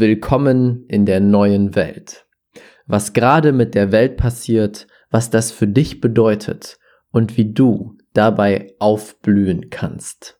Willkommen in der neuen Welt. Was gerade mit der Welt passiert, was das für dich bedeutet und wie du dabei aufblühen kannst.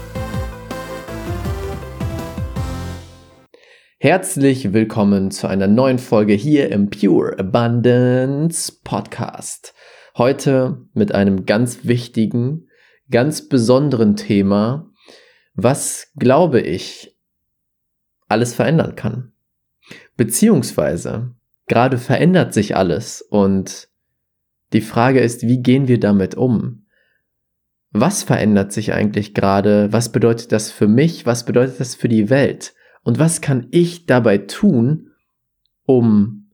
Herzlich willkommen zu einer neuen Folge hier im Pure Abundance Podcast. Heute mit einem ganz wichtigen, ganz besonderen Thema, was, glaube ich, alles verändern kann. Beziehungsweise, gerade verändert sich alles und die Frage ist, wie gehen wir damit um? Was verändert sich eigentlich gerade? Was bedeutet das für mich? Was bedeutet das für die Welt? Und was kann ich dabei tun, um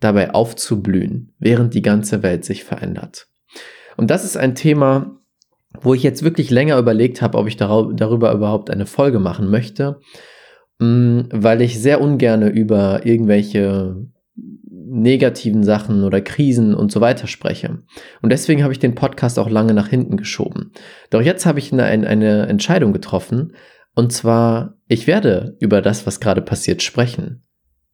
dabei aufzublühen, während die ganze Welt sich verändert? Und das ist ein Thema, wo ich jetzt wirklich länger überlegt habe, ob ich darüber überhaupt eine Folge machen möchte, mm, weil ich sehr ungerne über irgendwelche negativen Sachen oder Krisen und so weiter spreche. Und deswegen habe ich den Podcast auch lange nach hinten geschoben. Doch jetzt habe ich eine, eine Entscheidung getroffen, und zwar, ich werde über das, was gerade passiert, sprechen,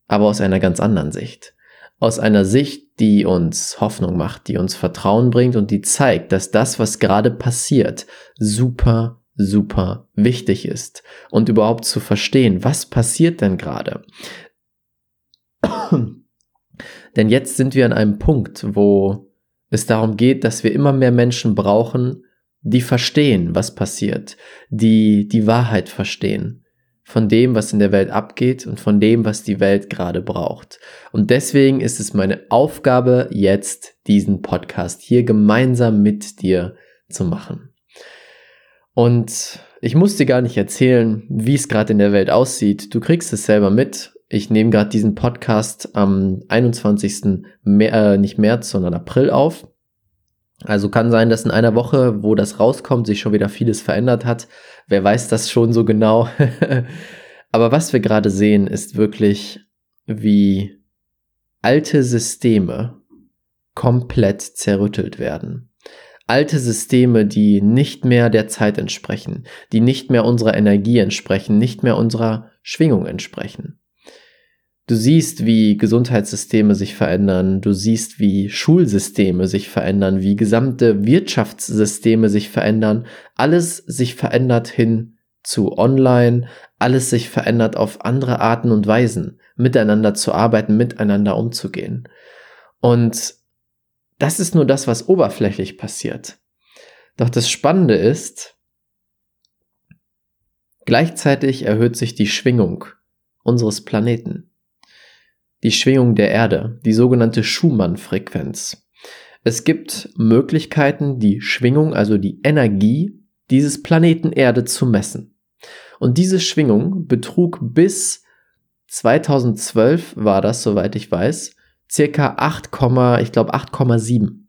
aber aus einer ganz anderen Sicht. Aus einer Sicht, die uns Hoffnung macht, die uns Vertrauen bringt und die zeigt, dass das, was gerade passiert, super, super wichtig ist. Und überhaupt zu verstehen, was passiert denn gerade? denn jetzt sind wir an einem Punkt, wo es darum geht, dass wir immer mehr Menschen brauchen, die verstehen, was passiert, die die Wahrheit verstehen von dem, was in der Welt abgeht und von dem, was die Welt gerade braucht. Und deswegen ist es meine Aufgabe, jetzt diesen Podcast hier gemeinsam mit dir zu machen. Und ich muss dir gar nicht erzählen, wie es gerade in der Welt aussieht. Du kriegst es selber mit. Ich nehme gerade diesen Podcast am 21. Mer äh, nicht März, sondern April auf. Also kann sein, dass in einer Woche, wo das rauskommt, sich schon wieder vieles verändert hat. Wer weiß das schon so genau. Aber was wir gerade sehen, ist wirklich, wie alte Systeme komplett zerrüttelt werden. Alte Systeme, die nicht mehr der Zeit entsprechen, die nicht mehr unserer Energie entsprechen, nicht mehr unserer Schwingung entsprechen. Du siehst, wie Gesundheitssysteme sich verändern, du siehst, wie Schulsysteme sich verändern, wie gesamte Wirtschaftssysteme sich verändern, alles sich verändert hin zu online, alles sich verändert auf andere Arten und Weisen, miteinander zu arbeiten, miteinander umzugehen. Und das ist nur das, was oberflächlich passiert. Doch das Spannende ist, gleichzeitig erhöht sich die Schwingung unseres Planeten die Schwingung der Erde, die sogenannte Schumann-Frequenz. Es gibt Möglichkeiten, die Schwingung, also die Energie dieses Planeten Erde zu messen. Und diese Schwingung betrug bis 2012 war das, soweit ich weiß, circa 8, ich glaube 8,7.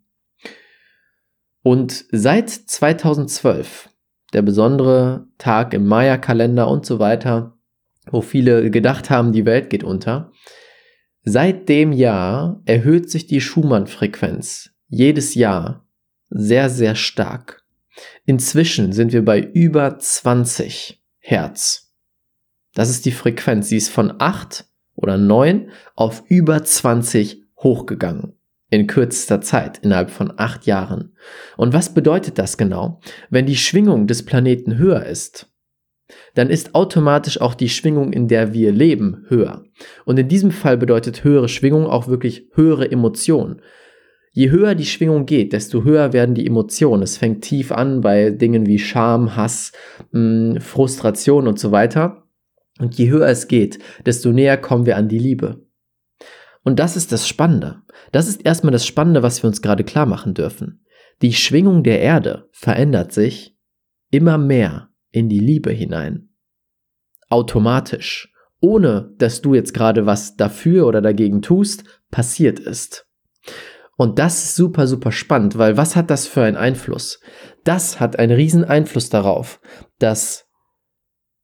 Und seit 2012, der besondere Tag im Maya-Kalender und so weiter, wo viele gedacht haben, die Welt geht unter, Seit dem Jahr erhöht sich die Schumann-Frequenz jedes Jahr sehr, sehr stark. Inzwischen sind wir bei über 20 Hertz. Das ist die Frequenz. Sie ist von 8 oder 9 auf über 20 hochgegangen. In kürzester Zeit, innerhalb von 8 Jahren. Und was bedeutet das genau? Wenn die Schwingung des Planeten höher ist, dann ist automatisch auch die Schwingung, in der wir leben, höher. Und in diesem Fall bedeutet höhere Schwingung auch wirklich höhere Emotionen. Je höher die Schwingung geht, desto höher werden die Emotionen. Es fängt tief an bei Dingen wie Scham, Hass, mh, Frustration und so weiter. Und je höher es geht, desto näher kommen wir an die Liebe. Und das ist das Spannende. Das ist erstmal das Spannende, was wir uns gerade klar machen dürfen. Die Schwingung der Erde verändert sich immer mehr in die Liebe hinein. Automatisch, ohne dass du jetzt gerade was dafür oder dagegen tust, passiert ist. Und das ist super, super spannend, weil was hat das für einen Einfluss? Das hat einen riesen Einfluss darauf, dass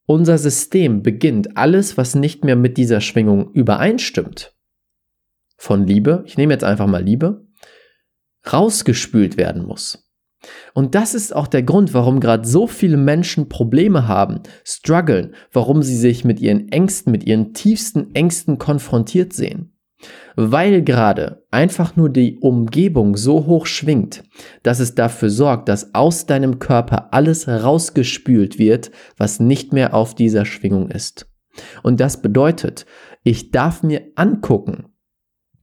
unser System beginnt, alles, was nicht mehr mit dieser Schwingung übereinstimmt, von Liebe, ich nehme jetzt einfach mal Liebe, rausgespült werden muss. Und das ist auch der Grund, warum gerade so viele Menschen Probleme haben, strugglen, warum sie sich mit ihren Ängsten, mit ihren tiefsten Ängsten konfrontiert sehen. Weil gerade einfach nur die Umgebung so hoch schwingt, dass es dafür sorgt, dass aus deinem Körper alles rausgespült wird, was nicht mehr auf dieser Schwingung ist. Und das bedeutet, ich darf mir angucken,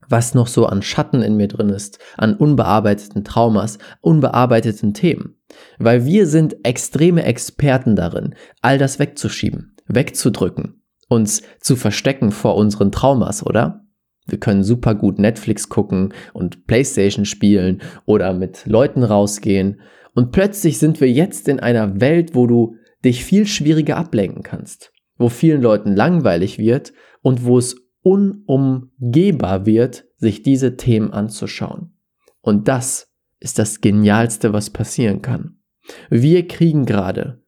was noch so an Schatten in mir drin ist, an unbearbeiteten Traumas, unbearbeiteten Themen. Weil wir sind extreme Experten darin, all das wegzuschieben, wegzudrücken, uns zu verstecken vor unseren Traumas, oder? Wir können super gut Netflix gucken und Playstation spielen oder mit Leuten rausgehen. Und plötzlich sind wir jetzt in einer Welt, wo du dich viel schwieriger ablenken kannst, wo vielen Leuten langweilig wird und wo es unumgehbar wird, sich diese Themen anzuschauen. Und das ist das Genialste, was passieren kann. Wir kriegen gerade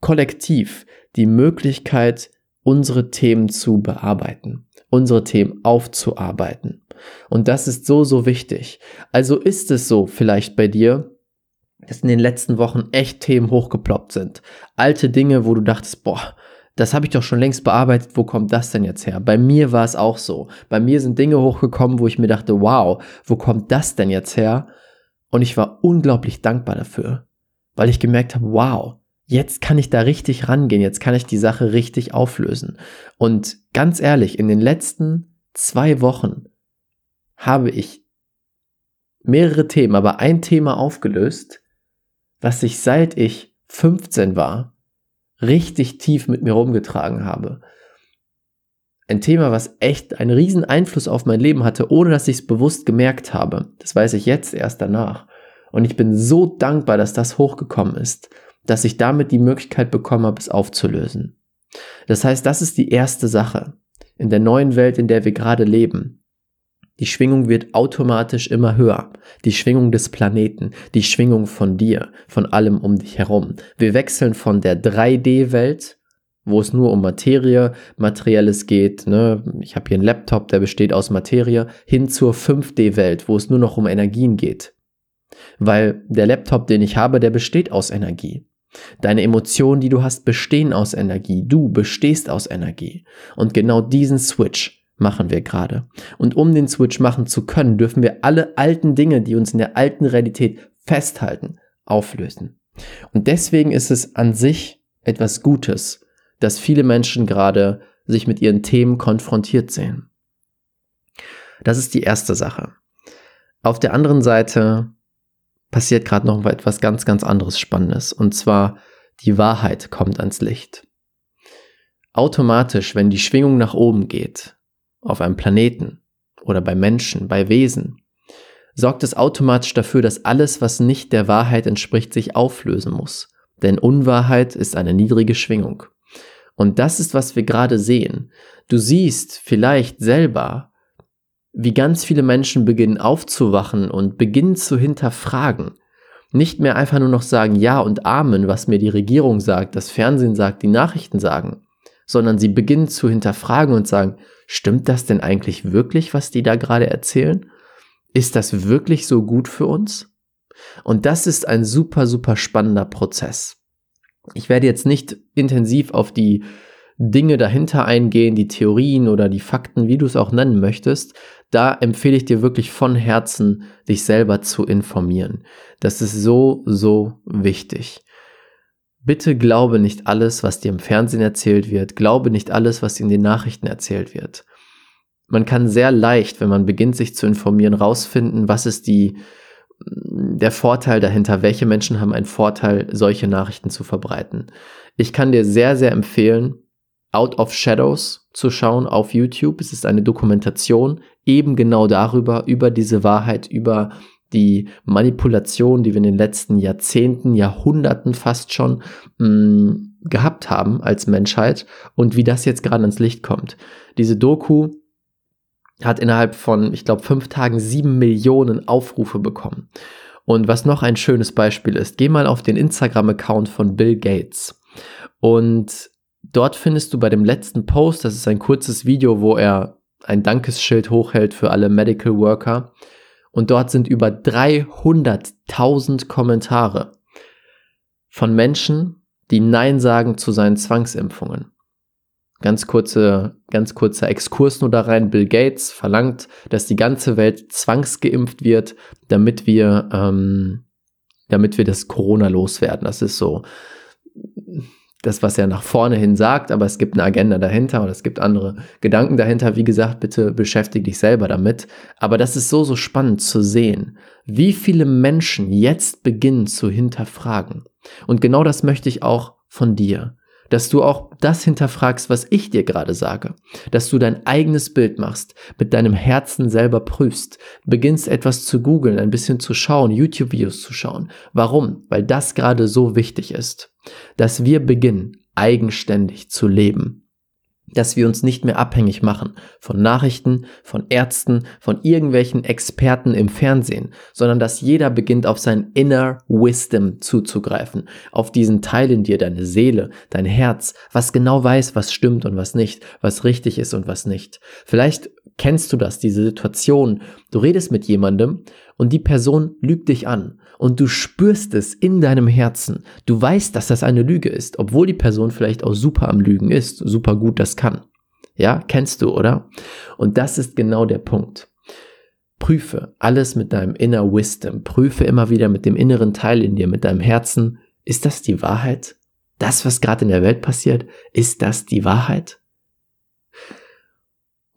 kollektiv die Möglichkeit, unsere Themen zu bearbeiten, unsere Themen aufzuarbeiten. Und das ist so, so wichtig. Also ist es so vielleicht bei dir, dass in den letzten Wochen echt Themen hochgeploppt sind. Alte Dinge, wo du dachtest, boah, das habe ich doch schon längst bearbeitet, wo kommt das denn jetzt her? Bei mir war es auch so. Bei mir sind Dinge hochgekommen, wo ich mir dachte, wow, wo kommt das denn jetzt her? Und ich war unglaublich dankbar dafür, weil ich gemerkt habe, wow, jetzt kann ich da richtig rangehen, jetzt kann ich die Sache richtig auflösen. Und ganz ehrlich, in den letzten zwei Wochen habe ich mehrere Themen, aber ein Thema aufgelöst, was sich seit ich 15 war richtig tief mit mir rumgetragen habe. Ein Thema, was echt einen riesen Einfluss auf mein Leben hatte, ohne dass ich es bewusst gemerkt habe. Das weiß ich jetzt erst danach. Und ich bin so dankbar, dass das hochgekommen ist, dass ich damit die Möglichkeit bekommen habe, es aufzulösen. Das heißt, das ist die erste Sache in der neuen Welt, in der wir gerade leben. Die Schwingung wird automatisch immer höher. Die Schwingung des Planeten, die Schwingung von dir, von allem um dich herum. Wir wechseln von der 3D-Welt, wo es nur um Materie, Materielles geht. Ne? Ich habe hier einen Laptop, der besteht aus Materie, hin zur 5D-Welt, wo es nur noch um Energien geht. Weil der Laptop, den ich habe, der besteht aus Energie. Deine Emotionen, die du hast, bestehen aus Energie. Du bestehst aus Energie. Und genau diesen Switch, machen wir gerade. Und um den Switch machen zu können, dürfen wir alle alten Dinge, die uns in der alten Realität festhalten, auflösen. Und deswegen ist es an sich etwas Gutes, dass viele Menschen gerade sich mit ihren Themen konfrontiert sehen. Das ist die erste Sache. Auf der anderen Seite passiert gerade noch etwas ganz, ganz anderes Spannendes. Und zwar die Wahrheit kommt ans Licht. Automatisch, wenn die Schwingung nach oben geht, auf einem Planeten oder bei Menschen, bei Wesen, sorgt es automatisch dafür, dass alles, was nicht der Wahrheit entspricht, sich auflösen muss. Denn Unwahrheit ist eine niedrige Schwingung. Und das ist, was wir gerade sehen. Du siehst vielleicht selber, wie ganz viele Menschen beginnen aufzuwachen und beginnen zu hinterfragen. Nicht mehr einfach nur noch sagen Ja und Amen, was mir die Regierung sagt, das Fernsehen sagt, die Nachrichten sagen, sondern sie beginnen zu hinterfragen und sagen, stimmt das denn eigentlich wirklich, was die da gerade erzählen? Ist das wirklich so gut für uns? Und das ist ein super, super spannender Prozess. Ich werde jetzt nicht intensiv auf die Dinge dahinter eingehen, die Theorien oder die Fakten, wie du es auch nennen möchtest. Da empfehle ich dir wirklich von Herzen, dich selber zu informieren. Das ist so, so wichtig. Bitte glaube nicht alles, was dir im Fernsehen erzählt wird. Glaube nicht alles, was in den Nachrichten erzählt wird. Man kann sehr leicht, wenn man beginnt, sich zu informieren, rausfinden, was ist die, der Vorteil dahinter, welche Menschen haben einen Vorteil, solche Nachrichten zu verbreiten. Ich kann dir sehr, sehr empfehlen, Out of Shadows zu schauen auf YouTube. Es ist eine Dokumentation eben genau darüber, über diese Wahrheit, über die Manipulation, die wir in den letzten Jahrzehnten, Jahrhunderten fast schon mh, mm, gehabt haben als Menschheit und wie das jetzt gerade ans Licht kommt. Diese Doku hat innerhalb von, ich glaube, fünf Tagen sieben Millionen Aufrufe bekommen. Und was noch ein schönes Beispiel ist, geh mal auf den Instagram-Account von Bill Gates. Und dort findest du bei dem letzten Post, das ist ein kurzes Video, wo er ein Dankesschild hochhält für alle Medical Worker. Und dort sind über 300.000 Kommentare von Menschen, die Nein sagen zu seinen Zwangsimpfungen. Ganz kurze, ganz kurzer Exkurs nur da rein. Bill Gates verlangt, dass die ganze Welt zwangsgeimpft wird, damit wir, ähm, damit wir das Corona loswerden. Das ist so das, was er nach vorne hin sagt, aber es gibt eine Agenda dahinter und es gibt andere Gedanken dahinter. Wie gesagt, bitte beschäftige dich selber damit. Aber das ist so, so spannend zu sehen, wie viele Menschen jetzt beginnen zu hinterfragen. Und genau das möchte ich auch von dir dass du auch das hinterfragst, was ich dir gerade sage, dass du dein eigenes Bild machst, mit deinem Herzen selber prüfst, beginnst etwas zu googeln, ein bisschen zu schauen, YouTube-Videos zu schauen. Warum? Weil das gerade so wichtig ist, dass wir beginnen, eigenständig zu leben dass wir uns nicht mehr abhängig machen von Nachrichten, von Ärzten, von irgendwelchen Experten im Fernsehen, sondern dass jeder beginnt auf sein Inner Wisdom zuzugreifen, auf diesen Teil in dir, deine Seele, dein Herz, was genau weiß, was stimmt und was nicht, was richtig ist und was nicht. Vielleicht kennst du das, diese Situation, du redest mit jemandem und die Person lügt dich an und du spürst es in deinem Herzen. Du weißt, dass das eine Lüge ist, obwohl die Person vielleicht auch super am Lügen ist, super gut das kann. Ja, kennst du, oder? Und das ist genau der Punkt. Prüfe alles mit deinem Inner Wisdom. Prüfe immer wieder mit dem inneren Teil in dir, mit deinem Herzen. Ist das die Wahrheit? Das, was gerade in der Welt passiert, ist das die Wahrheit?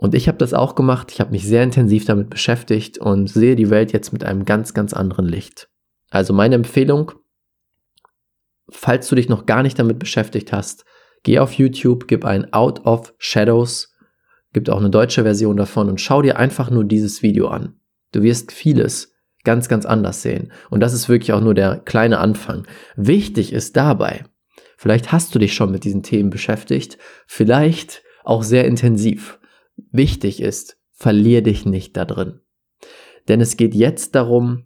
Und ich habe das auch gemacht. Ich habe mich sehr intensiv damit beschäftigt und sehe die Welt jetzt mit einem ganz, ganz anderen Licht. Also meine Empfehlung, falls du dich noch gar nicht damit beschäftigt hast, geh auf YouTube, gib ein Out of Shadows, gibt auch eine deutsche Version davon und schau dir einfach nur dieses Video an. Du wirst vieles ganz, ganz anders sehen. Und das ist wirklich auch nur der kleine Anfang. Wichtig ist dabei, vielleicht hast du dich schon mit diesen Themen beschäftigt, vielleicht auch sehr intensiv. Wichtig ist, verlier dich nicht da drin. Denn es geht jetzt darum,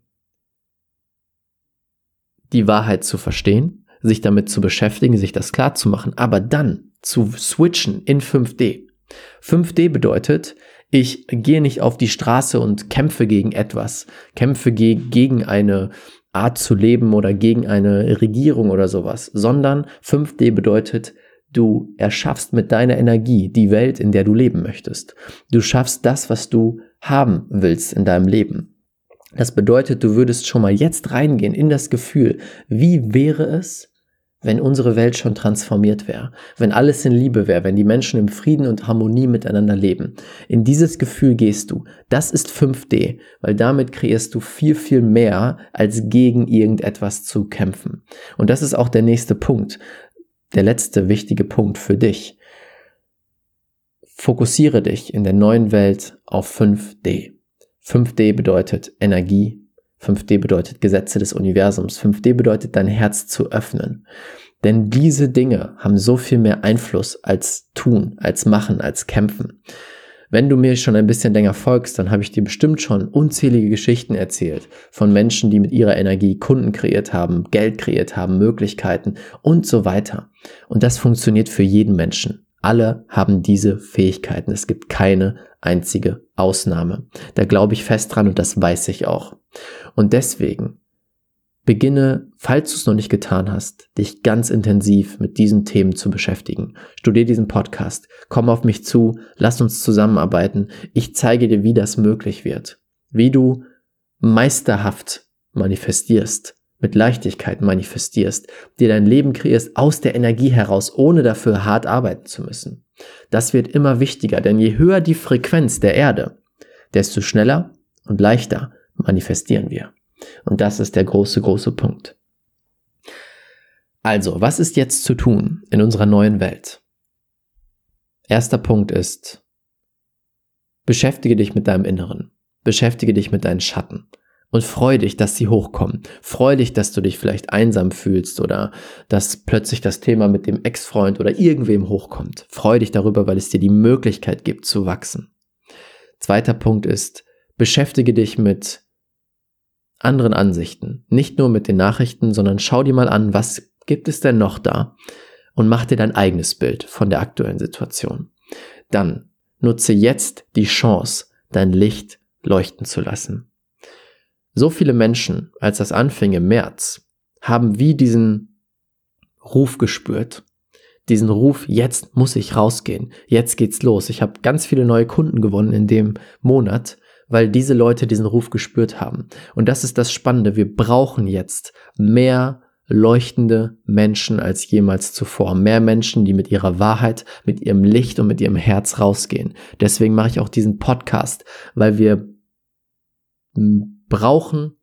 die Wahrheit zu verstehen, sich damit zu beschäftigen, sich das klar zu machen, aber dann zu switchen in 5D. 5D bedeutet, ich gehe nicht auf die Straße und kämpfe gegen etwas, kämpfe ge gegen eine Art zu leben oder gegen eine Regierung oder sowas, sondern 5D bedeutet, du erschaffst mit deiner Energie die Welt, in der du leben möchtest. Du schaffst das, was du haben willst in deinem Leben. Das bedeutet, du würdest schon mal jetzt reingehen in das Gefühl, wie wäre es, wenn unsere Welt schon transformiert wäre, wenn alles in Liebe wäre, wenn die Menschen im Frieden und Harmonie miteinander leben. In dieses Gefühl gehst du. Das ist 5D, weil damit kreierst du viel, viel mehr, als gegen irgendetwas zu kämpfen. Und das ist auch der nächste Punkt, der letzte wichtige Punkt für dich. Fokussiere dich in der neuen Welt auf 5D. 5D bedeutet Energie. 5D bedeutet Gesetze des Universums. 5D bedeutet dein Herz zu öffnen. Denn diese Dinge haben so viel mehr Einfluss als tun, als machen, als kämpfen. Wenn du mir schon ein bisschen länger folgst, dann habe ich dir bestimmt schon unzählige Geschichten erzählt von Menschen, die mit ihrer Energie Kunden kreiert haben, Geld kreiert haben, Möglichkeiten und so weiter. Und das funktioniert für jeden Menschen. Alle haben diese Fähigkeiten. Es gibt keine einzige Ausnahme. Da glaube ich fest dran und das weiß ich auch. Und deswegen beginne, falls du es noch nicht getan hast, dich ganz intensiv mit diesen Themen zu beschäftigen. Studier diesen Podcast, komm auf mich zu, lass uns zusammenarbeiten. Ich zeige dir, wie das möglich wird, wie du meisterhaft manifestierst, mit Leichtigkeit manifestierst, dir dein Leben kreierst aus der Energie heraus, ohne dafür hart arbeiten zu müssen. Das wird immer wichtiger, denn je höher die Frequenz der Erde, desto schneller und leichter manifestieren wir. Und das ist der große, große Punkt. Also, was ist jetzt zu tun in unserer neuen Welt? Erster Punkt ist, beschäftige dich mit deinem Inneren, beschäftige dich mit deinen Schatten. Und freu dich, dass sie hochkommen. Freu dich, dass du dich vielleicht einsam fühlst oder dass plötzlich das Thema mit dem Ex-Freund oder irgendwem hochkommt. Freu dich darüber, weil es dir die Möglichkeit gibt zu wachsen. Zweiter Punkt ist, beschäftige dich mit anderen Ansichten. Nicht nur mit den Nachrichten, sondern schau dir mal an, was gibt es denn noch da? Und mach dir dein eigenes Bild von der aktuellen Situation. Dann nutze jetzt die Chance, dein Licht leuchten zu lassen. So viele Menschen, als das anfing im März, haben wie diesen Ruf gespürt. Diesen Ruf, jetzt muss ich rausgehen, jetzt geht's los. Ich habe ganz viele neue Kunden gewonnen in dem Monat, weil diese Leute diesen Ruf gespürt haben. Und das ist das Spannende. Wir brauchen jetzt mehr leuchtende Menschen als jemals zuvor. Mehr Menschen, die mit ihrer Wahrheit, mit ihrem Licht und mit ihrem Herz rausgehen. Deswegen mache ich auch diesen Podcast, weil wir brauchen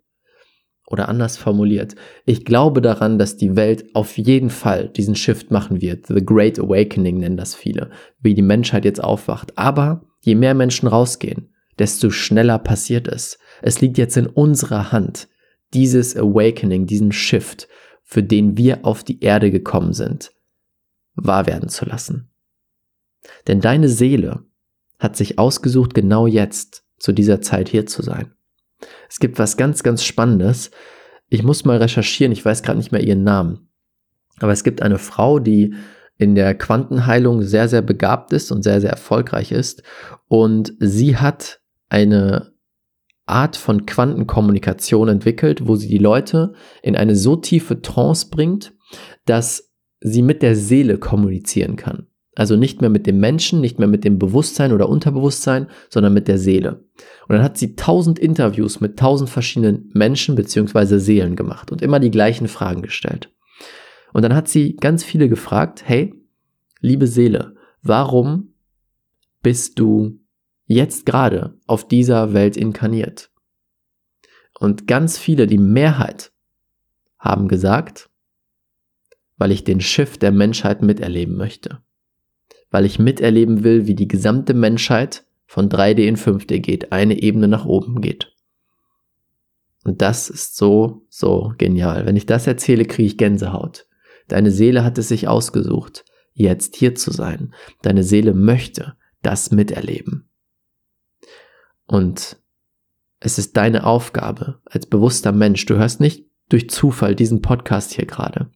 oder anders formuliert, ich glaube daran, dass die Welt auf jeden Fall diesen Shift machen wird. The Great Awakening nennen das viele, wie die Menschheit jetzt aufwacht. Aber je mehr Menschen rausgehen, desto schneller passiert es. Es liegt jetzt in unserer Hand, dieses Awakening, diesen Shift, für den wir auf die Erde gekommen sind, wahr werden zu lassen. Denn deine Seele hat sich ausgesucht, genau jetzt, zu dieser Zeit hier zu sein. Es gibt was ganz, ganz Spannendes. Ich muss mal recherchieren, ich weiß gerade nicht mehr ihren Namen. Aber es gibt eine Frau, die in der Quantenheilung sehr, sehr begabt ist und sehr, sehr erfolgreich ist. Und sie hat eine Art von Quantenkommunikation entwickelt, wo sie die Leute in eine so tiefe Trance bringt, dass sie mit der Seele kommunizieren kann. Also nicht mehr mit dem Menschen, nicht mehr mit dem Bewusstsein oder Unterbewusstsein, sondern mit der Seele. Und dann hat sie tausend Interviews mit tausend verschiedenen Menschen beziehungsweise Seelen gemacht und immer die gleichen Fragen gestellt. Und dann hat sie ganz viele gefragt, hey, liebe Seele, warum bist du jetzt gerade auf dieser Welt inkarniert? Und ganz viele, die Mehrheit, haben gesagt, weil ich den Schiff der Menschheit miterleben möchte weil ich miterleben will, wie die gesamte Menschheit von 3D in 5D geht, eine Ebene nach oben geht. Und das ist so, so genial. Wenn ich das erzähle, kriege ich Gänsehaut. Deine Seele hat es sich ausgesucht, jetzt hier zu sein. Deine Seele möchte das miterleben. Und es ist deine Aufgabe als bewusster Mensch. Du hörst nicht durch Zufall diesen Podcast hier gerade.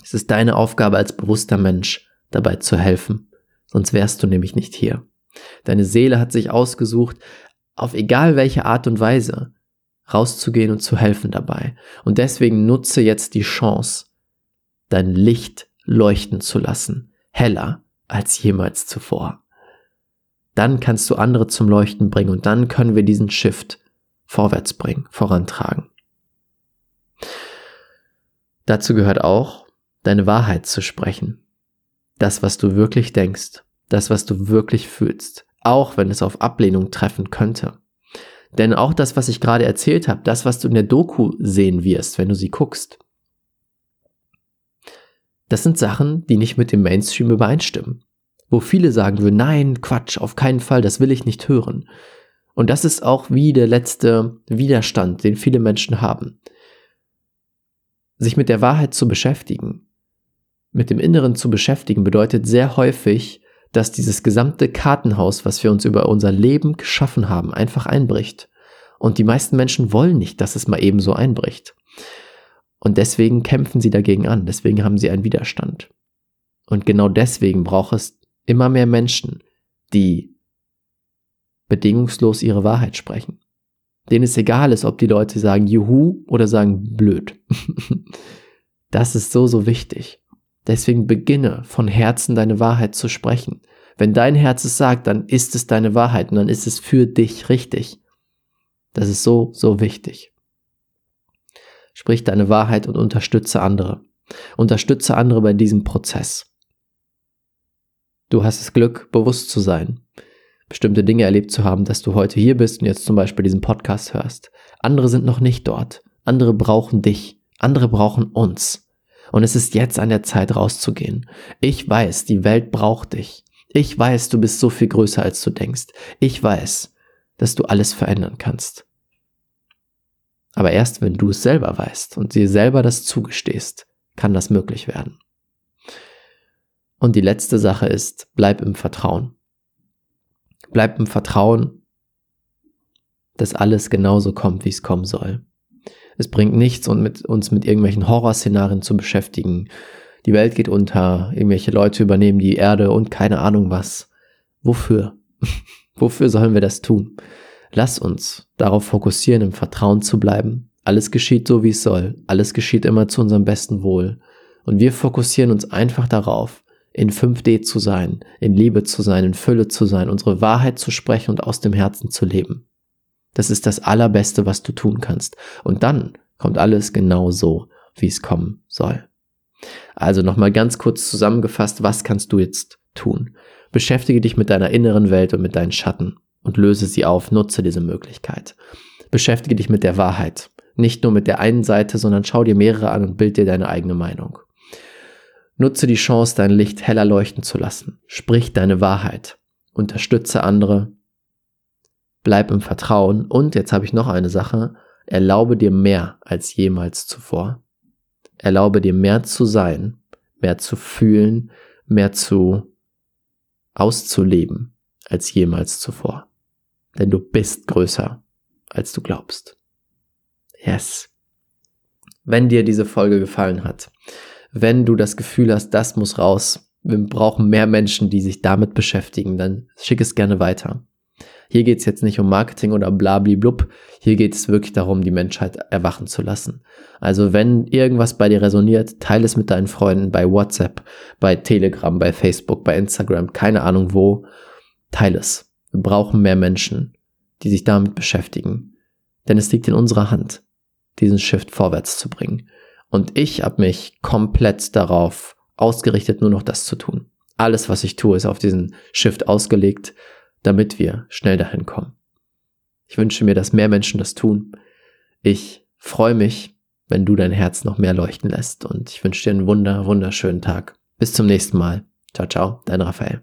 Es ist deine Aufgabe als bewusster Mensch, dabei zu helfen, sonst wärst du nämlich nicht hier. Deine Seele hat sich ausgesucht, auf egal welche Art und Weise rauszugehen und zu helfen dabei. Und deswegen nutze jetzt die Chance, dein Licht leuchten zu lassen, heller als jemals zuvor. Dann kannst du andere zum Leuchten bringen und dann können wir diesen Shift vorwärts bringen, vorantragen. Dazu gehört auch, deine Wahrheit zu sprechen das, was du wirklich denkst, das, was du wirklich fühlst, auch wenn es auf Ablehnung treffen könnte. Denn auch das, was ich gerade erzählt habe, das, was du in der Doku sehen wirst, wenn du sie guckst, das sind Sachen, die nicht mit dem Mainstream übereinstimmen. Wo viele sagen würden, nein, Quatsch, auf keinen Fall, das will ich nicht hören. Und das ist auch wie der letzte Widerstand, den viele Menschen haben. Sich mit der Wahrheit zu beschäftigen, mit dem Inneren zu beschäftigen bedeutet sehr häufig, dass dieses gesamte Kartenhaus, was wir uns über unser Leben geschaffen haben, einfach einbricht. Und die meisten Menschen wollen nicht, dass es mal eben so einbricht. Und deswegen kämpfen sie dagegen an, deswegen haben sie einen Widerstand. Und genau deswegen braucht es immer mehr Menschen, die bedingungslos ihre Wahrheit sprechen. Denen es egal ist, ob die Leute sagen Juhu oder sagen blöd. das ist so, so wichtig. Deswegen beginne von Herzen deine Wahrheit zu sprechen. Wenn dein Herz es sagt, dann ist es deine Wahrheit und dann ist es für dich richtig. Das ist so, so wichtig. Sprich deine Wahrheit und unterstütze andere. Unterstütze andere bei diesem Prozess. Du hast das Glück, bewusst zu sein, bestimmte Dinge erlebt zu haben, dass du heute hier bist und jetzt zum Beispiel diesen Podcast hörst. Andere sind noch nicht dort. Andere brauchen dich. Andere brauchen uns. Und es ist jetzt an der Zeit rauszugehen. Ich weiß, die Welt braucht dich. Ich weiß, du bist so viel größer, als du denkst. Ich weiß, dass du alles verändern kannst. Aber erst wenn du es selber weißt und dir selber das zugestehst, kann das möglich werden. Und die letzte Sache ist, bleib im Vertrauen. Bleib im Vertrauen, dass alles genauso kommt, wie es kommen soll. Es bringt nichts, uns mit irgendwelchen Horrorszenarien zu beschäftigen. Die Welt geht unter, irgendwelche Leute übernehmen die Erde und keine Ahnung was. Wofür? Wofür sollen wir das tun? Lass uns darauf fokussieren, im Vertrauen zu bleiben. Alles geschieht so, wie es soll. Alles geschieht immer zu unserem besten Wohl. Und wir fokussieren uns einfach darauf, in 5D zu sein, in Liebe zu sein, in Fülle zu sein, unsere Wahrheit zu sprechen und aus dem Herzen zu leben. Das ist das Allerbeste, was du tun kannst. Und dann kommt alles genau so, wie es kommen soll. Also nochmal ganz kurz zusammengefasst, was kannst du jetzt tun? Beschäftige dich mit deiner inneren Welt und mit deinen Schatten und löse sie auf, nutze diese Möglichkeit. Beschäftige dich mit der Wahrheit. Nicht nur mit der einen Seite, sondern schau dir mehrere an und bild dir deine eigene Meinung. Nutze die Chance, dein Licht heller leuchten zu lassen. Sprich deine Wahrheit. Unterstütze andere. Bleib im Vertrauen. Und jetzt habe ich noch eine Sache. Erlaube dir mehr als jemals zuvor. Erlaube dir mehr zu sein, mehr zu fühlen, mehr zu auszuleben als jemals zuvor. Denn du bist größer, als du glaubst. Yes. Wenn dir diese Folge gefallen hat, wenn du das Gefühl hast, das muss raus, wir brauchen mehr Menschen, die sich damit beschäftigen, dann schick es gerne weiter. Hier geht es jetzt nicht um Marketing oder blabli-blub. Hier geht es wirklich darum, die Menschheit erwachen zu lassen. Also wenn irgendwas bei dir resoniert, teile es mit deinen Freunden bei WhatsApp, bei Telegram, bei Facebook, bei Instagram, keine Ahnung wo. Teile es. Wir brauchen mehr Menschen, die sich damit beschäftigen. Denn es liegt in unserer Hand, diesen Shift vorwärts zu bringen. Und ich habe mich komplett darauf ausgerichtet, nur noch das zu tun. Alles, was ich tue, ist auf diesen Shift ausgelegt damit wir schnell dahin kommen. Ich wünsche mir, dass mehr Menschen das tun. Ich freue mich, wenn du dein Herz noch mehr leuchten lässt und ich wünsche dir einen wunder, wunderschönen Tag. Bis zum nächsten Mal. Ciao, ciao, dein Raphael.